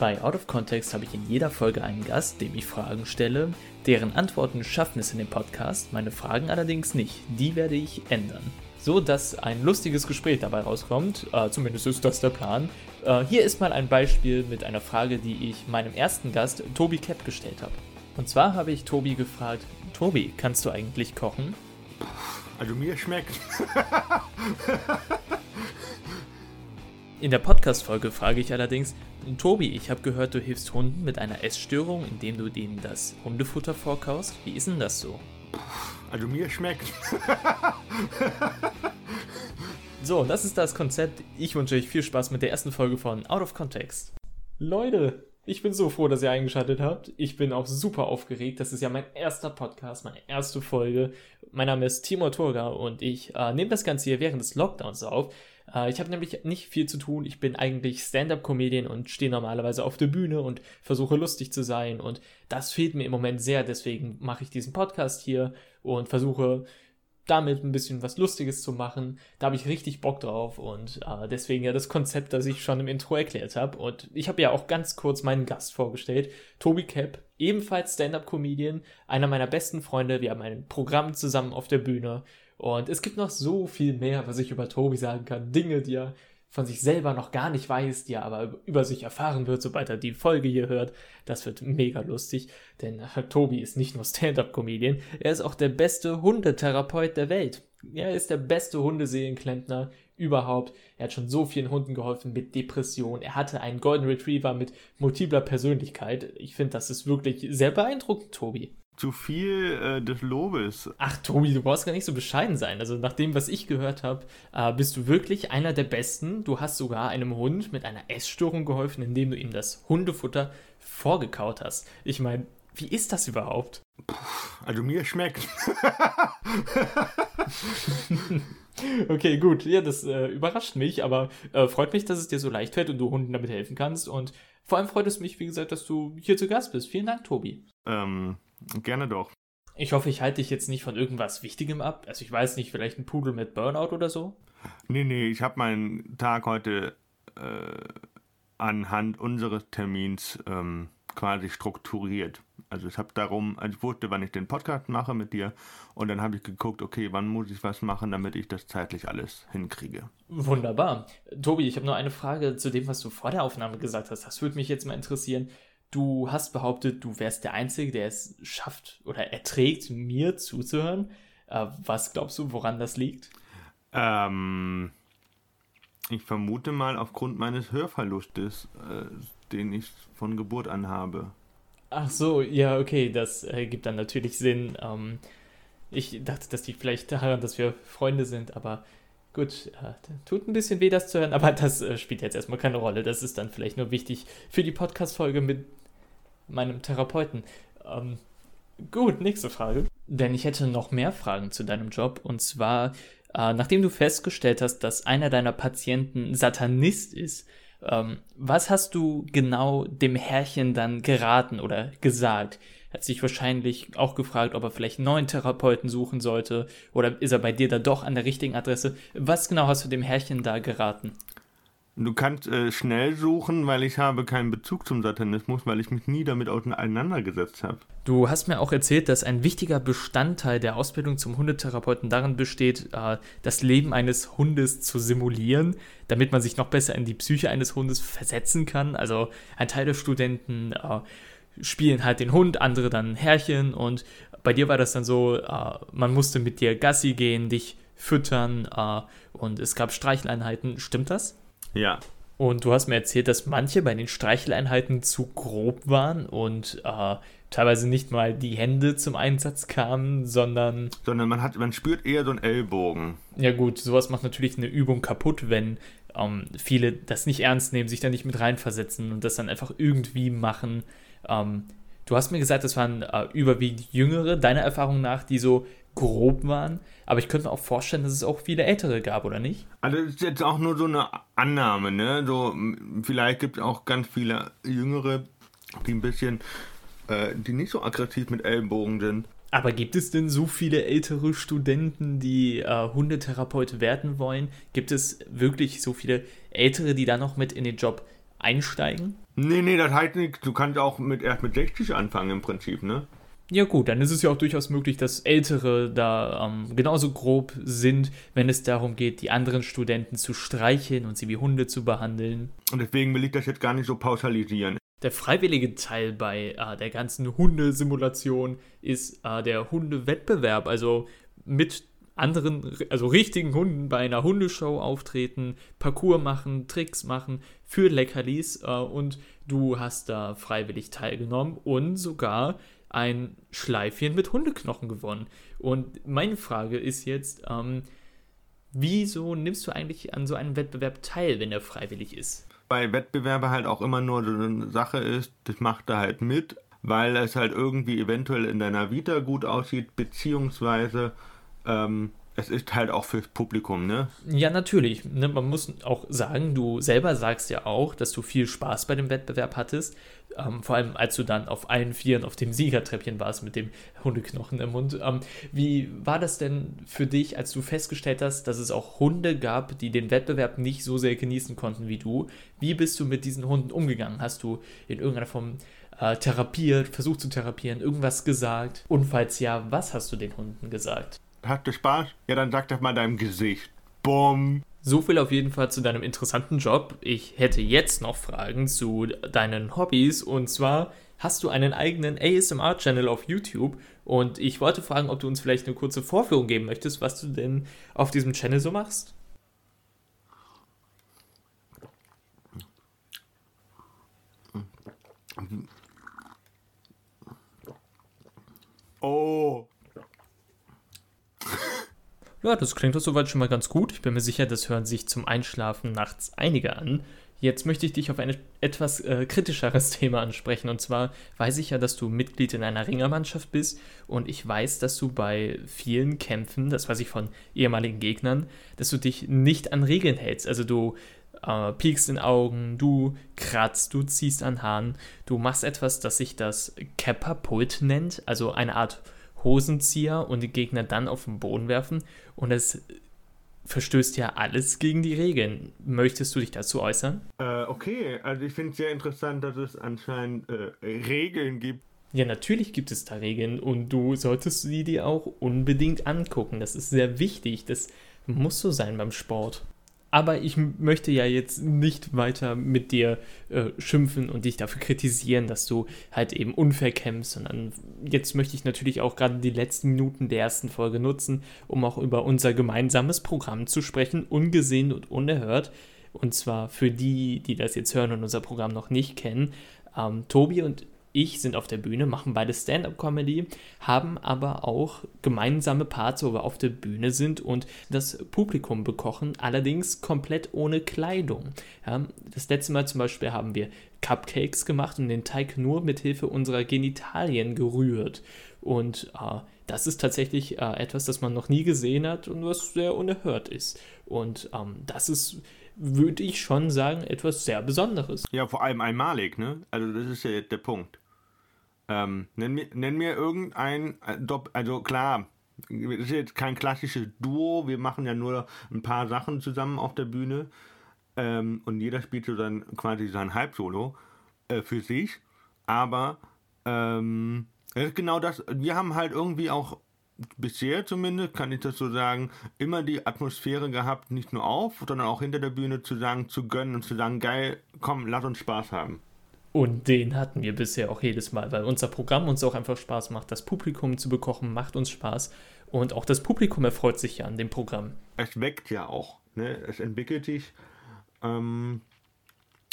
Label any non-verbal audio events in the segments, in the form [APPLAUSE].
Bei Out of Context habe ich in jeder Folge einen Gast, dem ich Fragen stelle. Deren Antworten schaffen es in dem Podcast, meine Fragen allerdings nicht. Die werde ich ändern. So dass ein lustiges Gespräch dabei rauskommt, äh, zumindest ist das der Plan. Äh, hier ist mal ein Beispiel mit einer Frage, die ich meinem ersten Gast, Tobi Kepp, gestellt habe. Und zwar habe ich Tobi gefragt, Tobi, kannst du eigentlich kochen? Also mir schmeckt. [LAUGHS] In der Podcast-Folge frage ich allerdings, Tobi, ich habe gehört, du hilfst Hunden mit einer Essstörung, indem du denen das Hundefutter vorkaust. Wie ist denn das so? Also mir schmeckt. [LAUGHS] so, das ist das Konzept. Ich wünsche euch viel Spaß mit der ersten Folge von Out of Context. Leute, ich bin so froh, dass ihr eingeschaltet habt. Ich bin auch super aufgeregt. Das ist ja mein erster Podcast, meine erste Folge. Mein Name ist Timur Turga und ich äh, nehme das Ganze hier während des Lockdowns auf. Äh, ich habe nämlich nicht viel zu tun. Ich bin eigentlich Stand-up-Comedian und stehe normalerweise auf der Bühne und versuche lustig zu sein. Und das fehlt mir im Moment sehr. Deswegen mache ich diesen Podcast hier und versuche damit ein bisschen was Lustiges zu machen. Da habe ich richtig Bock drauf und äh, deswegen ja das Konzept, das ich schon im Intro erklärt habe. Und ich habe ja auch ganz kurz meinen Gast vorgestellt, Tobi Kepp, ebenfalls Stand-up-Comedian, einer meiner besten Freunde. Wir haben ein Programm zusammen auf der Bühne und es gibt noch so viel mehr, was ich über Tobi sagen kann. Dinge, die er von sich selber noch gar nicht weiß, die er aber über sich erfahren wird, sobald er die Folge hier hört. Das wird mega lustig, denn Tobi ist nicht nur Stand-up-Comedian, er ist auch der beste Hundetherapeut der Welt. Er ist der beste Hundeseelenklempner überhaupt. Er hat schon so vielen Hunden geholfen mit Depression. Er hatte einen Golden Retriever mit multipler Persönlichkeit. Ich finde, das ist wirklich sehr beeindruckend, Tobi zu viel äh, des Lobes. Ach, Tobi, du brauchst gar nicht so bescheiden sein. Also, nach dem, was ich gehört habe, äh, bist du wirklich einer der Besten. Du hast sogar einem Hund mit einer Essstörung geholfen, indem du ihm das Hundefutter vorgekaut hast. Ich meine, wie ist das überhaupt? Also, mir schmeckt. [LAUGHS] okay, gut. Ja, das äh, überrascht mich, aber äh, freut mich, dass es dir so leicht fällt und du Hunden damit helfen kannst. Und vor allem freut es mich, wie gesagt, dass du hier zu Gast bist. Vielen Dank, Tobi. Ähm, Gerne doch. Ich hoffe, ich halte dich jetzt nicht von irgendwas Wichtigem ab. Also ich weiß nicht, vielleicht ein Pudel mit Burnout oder so? Nee, nee, ich habe meinen Tag heute äh, anhand unseres Termins ähm, quasi strukturiert. Also ich habe darum, also ich wusste, wann ich den Podcast mache mit dir und dann habe ich geguckt, okay, wann muss ich was machen, damit ich das zeitlich alles hinkriege. Wunderbar. Tobi, ich habe nur eine Frage zu dem, was du vor der Aufnahme gesagt hast. Das würde mich jetzt mal interessieren. Du hast behauptet, du wärst der Einzige, der es schafft oder erträgt, mir zuzuhören. Äh, was glaubst du, woran das liegt? Ähm, ich vermute mal aufgrund meines Hörverlustes, äh, den ich von Geburt an habe. Ach so, ja, okay, das äh, gibt dann natürlich Sinn. Ähm, ich dachte, dass die vielleicht daran, dass wir Freunde sind, aber gut, äh, tut ein bisschen weh, das zu hören, aber das äh, spielt jetzt erstmal keine Rolle. Das ist dann vielleicht nur wichtig für die Podcast-Folge mit meinem Therapeuten. Ähm, gut, nächste Frage. Denn ich hätte noch mehr Fragen zu deinem Job. Und zwar, äh, nachdem du festgestellt hast, dass einer deiner Patienten Satanist ist, ähm, was hast du genau dem Herrchen dann geraten oder gesagt? Hat sich wahrscheinlich auch gefragt, ob er vielleicht einen neuen Therapeuten suchen sollte oder ist er bei dir da doch an der richtigen Adresse? Was genau hast du dem Herrchen da geraten? Du kannst äh, schnell suchen, weil ich habe keinen Bezug zum Satanismus, weil ich mich nie damit auseinandergesetzt habe. Du hast mir auch erzählt, dass ein wichtiger Bestandteil der Ausbildung zum Hundetherapeuten darin besteht, äh, das Leben eines Hundes zu simulieren, damit man sich noch besser in die Psyche eines Hundes versetzen kann. Also ein Teil der Studenten äh, spielen halt den Hund, andere dann Herrchen und bei dir war das dann so, äh, man musste mit dir Gassi gehen, dich füttern äh, und es gab Streicheleinheiten. Stimmt das? Ja. Und du hast mir erzählt, dass manche bei den Streicheleinheiten zu grob waren und äh, teilweise nicht mal die Hände zum Einsatz kamen, sondern. Sondern man hat, man spürt eher so einen Ellbogen. Ja gut, sowas macht natürlich eine Übung kaputt, wenn ähm, viele das nicht ernst nehmen, sich da nicht mit reinversetzen und das dann einfach irgendwie machen. Ähm, du hast mir gesagt, das waren äh, überwiegend Jüngere, deiner Erfahrung nach, die so grob waren. Aber ich könnte mir auch vorstellen, dass es auch viele ältere gab, oder nicht? Also das ist jetzt auch nur so eine Annahme, ne? So, vielleicht gibt es auch ganz viele Jüngere, die ein bisschen, äh, die nicht so aggressiv mit Ellenbogen sind. Aber gibt es denn so viele ältere Studenten, die äh, Hundetherapeut werden wollen? Gibt es wirklich so viele ältere, die da noch mit in den Job einsteigen? Nee, nee, das heißt nicht, du kannst auch mit, erst mit 60 anfangen im Prinzip, ne? Ja gut, dann ist es ja auch durchaus möglich, dass Ältere da ähm, genauso grob sind, wenn es darum geht, die anderen Studenten zu streicheln und sie wie Hunde zu behandeln. Und deswegen will ich das jetzt gar nicht so pauschalisieren. Der freiwillige Teil bei äh, der ganzen Hundesimulation ist äh, der Hundewettbewerb, also mit anderen, also richtigen Hunden bei einer Hundeshow auftreten, Parcours machen, Tricks machen für Leckerlis äh, und du hast da freiwillig teilgenommen und sogar ein Schleifchen mit Hundeknochen gewonnen. Und meine Frage ist jetzt, ähm, wieso nimmst du eigentlich an so einem Wettbewerb teil, wenn er freiwillig ist? Bei Wettbewerben halt auch immer nur so eine Sache ist, das macht er halt mit, weil es halt irgendwie eventuell in deiner Vita gut aussieht, beziehungsweise ähm, es ist halt auch fürs Publikum, ne? Ja, natürlich. Ne, man muss auch sagen, du selber sagst ja auch, dass du viel Spaß bei dem Wettbewerb hattest. Ähm, vor allem, als du dann auf allen Vieren auf dem Siegertreppchen warst mit dem Hundeknochen im Mund. Ähm, wie war das denn für dich, als du festgestellt hast, dass es auch Hunde gab, die den Wettbewerb nicht so sehr genießen konnten wie du? Wie bist du mit diesen Hunden umgegangen? Hast du in irgendeiner Form äh, therapiert, versucht zu therapieren, irgendwas gesagt? Und falls ja, was hast du den Hunden gesagt? Hast du Spaß? Ja, dann sag das mal deinem Gesicht. Bumm. So viel auf jeden Fall zu deinem interessanten Job. Ich hätte jetzt noch Fragen zu deinen Hobbys und zwar hast du einen eigenen ASMR-Channel auf YouTube und ich wollte fragen, ob du uns vielleicht eine kurze Vorführung geben möchtest, was du denn auf diesem Channel so machst. Oh. Ja, das klingt doch soweit schon mal ganz gut. Ich bin mir sicher, das hören sich zum Einschlafen nachts einige an. Jetzt möchte ich dich auf ein etwas äh, kritischeres [LAUGHS] Thema ansprechen. Und zwar weiß ich ja, dass du Mitglied in einer Ringermannschaft bist. Und ich weiß, dass du bei vielen Kämpfen, das weiß ich von ehemaligen Gegnern, dass du dich nicht an Regeln hältst. Also du äh, piekst in Augen, du kratzt, du ziehst an Haaren, du machst etwas, das sich das Kappa-Pult nennt. Also eine Art Hosenzieher und die Gegner dann auf den Boden werfen. Und es verstößt ja alles gegen die Regeln. Möchtest du dich dazu äußern? Äh, okay, also ich finde es sehr interessant, dass es anscheinend äh, Regeln gibt. Ja, natürlich gibt es da Regeln und du solltest sie dir auch unbedingt angucken. Das ist sehr wichtig. Das muss so sein beim Sport. Aber ich möchte ja jetzt nicht weiter mit dir äh, schimpfen und dich dafür kritisieren, dass du halt eben unfair kämpfst, sondern jetzt möchte ich natürlich auch gerade die letzten Minuten der ersten Folge nutzen, um auch über unser gemeinsames Programm zu sprechen, ungesehen und unerhört. Und zwar für die, die das jetzt hören und unser Programm noch nicht kennen. Ähm, Tobi und ich sind auf der Bühne, machen beide Stand-up-Comedy, haben aber auch gemeinsame Parts, wo wir auf der Bühne sind und das Publikum bekochen, allerdings komplett ohne Kleidung. Ja, das letzte Mal zum Beispiel haben wir Cupcakes gemacht und den Teig nur mit Hilfe unserer Genitalien gerührt. Und äh, das ist tatsächlich äh, etwas, das man noch nie gesehen hat und was sehr unerhört ist. Und ähm, das ist würde ich schon sagen, etwas sehr Besonderes. Ja, vor allem einmalig, ne? Also das ist ja der Punkt. Ähm, nenn, mir, nenn mir irgendein, äh, also klar, das ist jetzt kein klassisches Duo, wir machen ja nur ein paar Sachen zusammen auf der Bühne ähm, und jeder spielt so dann quasi sein Halbsolo äh, für sich, aber ähm, das ist genau das, wir haben halt irgendwie auch bisher zumindest, kann ich das so sagen, immer die Atmosphäre gehabt, nicht nur auf, sondern auch hinter der Bühne zu sagen, zu gönnen und zu sagen, geil, komm, lass uns Spaß haben. Und den hatten wir bisher auch jedes Mal, weil unser Programm uns auch einfach Spaß macht. Das Publikum zu bekochen macht uns Spaß. Und auch das Publikum erfreut sich ja an dem Programm. Es weckt ja auch. Ne? Es entwickelt sich. Ähm,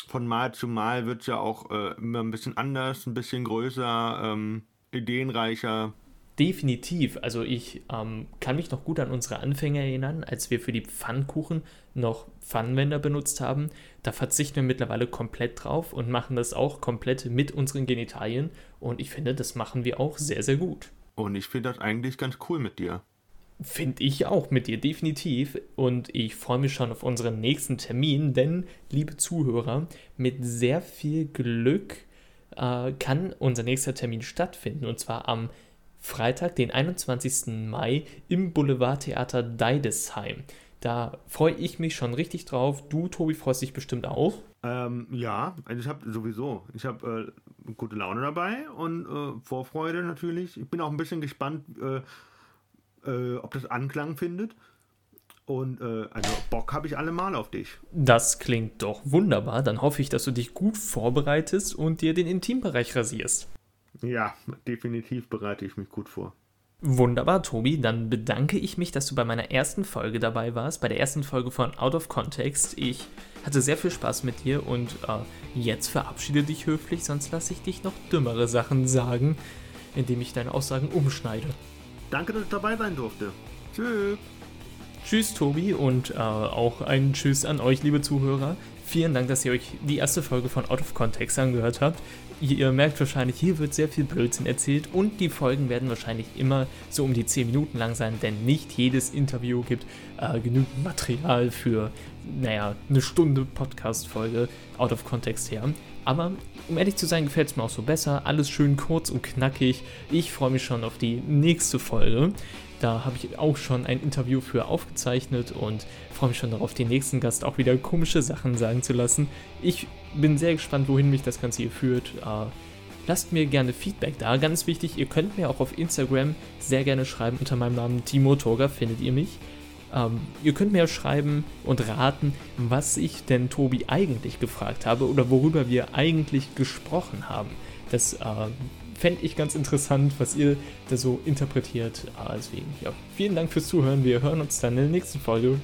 von Mal zu Mal wird es ja auch äh, immer ein bisschen anders, ein bisschen größer, ähm, ideenreicher. Definitiv. Also ich ähm, kann mich noch gut an unsere Anfänge erinnern, als wir für die Pfannkuchen noch Pfannenwender benutzt haben. Da verzichten wir mittlerweile komplett drauf und machen das auch komplett mit unseren Genitalien. Und ich finde, das machen wir auch sehr, sehr gut. Und ich finde das eigentlich ganz cool mit dir. Finde ich auch mit dir, definitiv. Und ich freue mich schon auf unseren nächsten Termin, denn, liebe Zuhörer, mit sehr viel Glück äh, kann unser nächster Termin stattfinden. Und zwar am Freitag, den 21. Mai im Boulevardtheater Deidesheim. Da freue ich mich schon richtig drauf. Du, Tobi, freust dich bestimmt auch. Ähm, ja, also ich habe sowieso, ich habe äh, gute Laune dabei und äh, Vorfreude natürlich. Ich bin auch ein bisschen gespannt, äh, äh ob das Anklang findet. Und äh, also Bock habe ich allemal auf dich. Das klingt doch wunderbar. Dann hoffe ich, dass du dich gut vorbereitest und dir den Intimbereich rasierst. Ja, definitiv bereite ich mich gut vor. Wunderbar, Tobi. Dann bedanke ich mich, dass du bei meiner ersten Folge dabei warst, bei der ersten Folge von Out of Context. Ich hatte sehr viel Spaß mit dir und äh, jetzt verabschiede dich höflich, sonst lasse ich dich noch dümmere Sachen sagen, indem ich deine Aussagen umschneide. Danke, dass ich dabei sein durfte. Tschüss. Tschüss, Tobi, und äh, auch ein Tschüss an euch, liebe Zuhörer. Vielen Dank, dass ihr euch die erste Folge von Out of Context angehört habt ihr merkt wahrscheinlich, hier wird sehr viel Blödsinn erzählt und die Folgen werden wahrscheinlich immer so um die 10 Minuten lang sein, denn nicht jedes Interview gibt äh, genügend Material für, naja, eine Stunde Podcast-Folge out of context her. Aber um ehrlich zu sein, gefällt es mir auch so besser. Alles schön kurz und knackig. Ich freue mich schon auf die nächste Folge. Da habe ich auch schon ein Interview für aufgezeichnet und freue mich schon darauf, den nächsten Gast auch wieder komische Sachen sagen zu lassen. Ich bin sehr gespannt, wohin mich das Ganze hier führt. Äh, lasst mir gerne Feedback da. Ganz wichtig, ihr könnt mir auch auf Instagram sehr gerne schreiben. Unter meinem Namen Timo Toga findet ihr mich. Ähm, ihr könnt mir schreiben und raten, was ich denn Tobi eigentlich gefragt habe oder worüber wir eigentlich gesprochen haben. Das äh, fände ich ganz interessant, was ihr da so interpretiert. Ah, deswegen, ja, vielen Dank fürs Zuhören. Wir hören uns dann in der nächsten Folge.